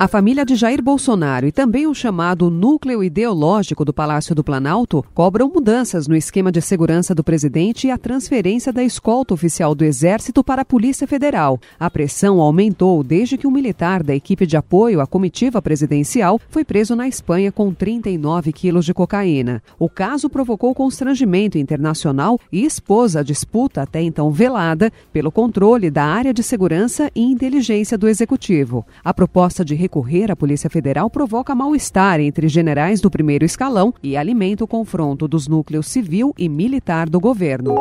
A família de Jair Bolsonaro e também o chamado núcleo ideológico do Palácio do Planalto cobram mudanças no esquema de segurança do presidente e a transferência da escolta oficial do Exército para a Polícia Federal. A pressão aumentou desde que um militar da equipe de apoio à comitiva presidencial foi preso na Espanha com 39 quilos de cocaína. O caso provocou constrangimento internacional e expôs a disputa até então velada pelo controle da área de segurança e inteligência do Executivo. A proposta de recorrer à Polícia Federal provoca mal-estar entre generais do primeiro escalão e alimenta o confronto dos núcleos civil e militar do governo.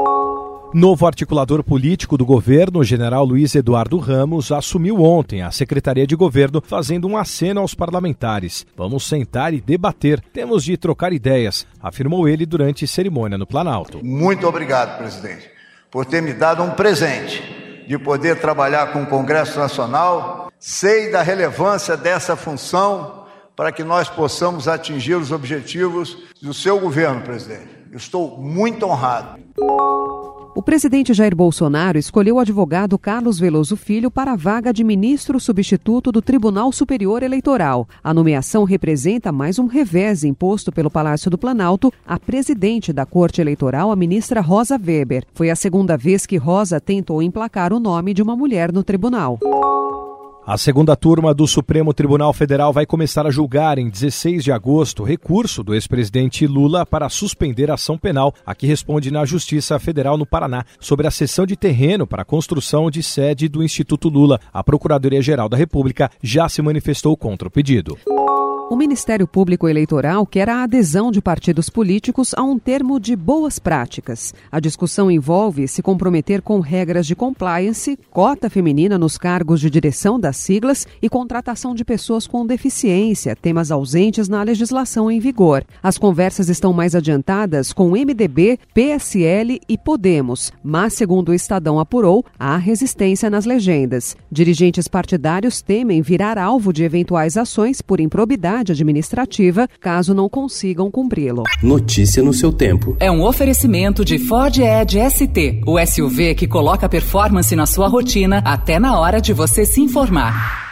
Novo articulador político do governo, o general Luiz Eduardo Ramos, assumiu ontem a Secretaria de Governo, fazendo um aceno aos parlamentares. Vamos sentar e debater. Temos de trocar ideias, afirmou ele durante cerimônia no Planalto. Muito obrigado, presidente, por ter me dado um presente de poder trabalhar com o Congresso Nacional Sei da relevância dessa função para que nós possamos atingir os objetivos do seu governo, presidente. Eu estou muito honrado. O presidente Jair Bolsonaro escolheu o advogado Carlos Veloso Filho para a vaga de ministro substituto do Tribunal Superior Eleitoral. A nomeação representa mais um revés imposto pelo Palácio do Planalto à presidente da Corte Eleitoral, a ministra Rosa Weber. Foi a segunda vez que Rosa tentou emplacar o nome de uma mulher no tribunal. A segunda turma do Supremo Tribunal Federal vai começar a julgar em 16 de agosto recurso do ex-presidente Lula para suspender a ação penal a que responde na Justiça Federal no Paraná sobre a cessão de terreno para a construção de sede do Instituto Lula. A Procuradoria-Geral da República já se manifestou contra o pedido. O Ministério Público Eleitoral quer a adesão de partidos políticos a um termo de boas práticas. A discussão envolve se comprometer com regras de compliance, cota feminina nos cargos de direção das siglas e contratação de pessoas com deficiência, temas ausentes na legislação em vigor. As conversas estão mais adiantadas com MDB, PSL e Podemos, mas, segundo o Estadão apurou, há resistência nas legendas. Dirigentes partidários temem virar alvo de eventuais ações por improbidade administrativa caso não consigam cumpri-lo. Notícia no seu tempo. É um oferecimento de Ford Edge ST, o SUV que coloca performance na sua rotina até na hora de você se informar.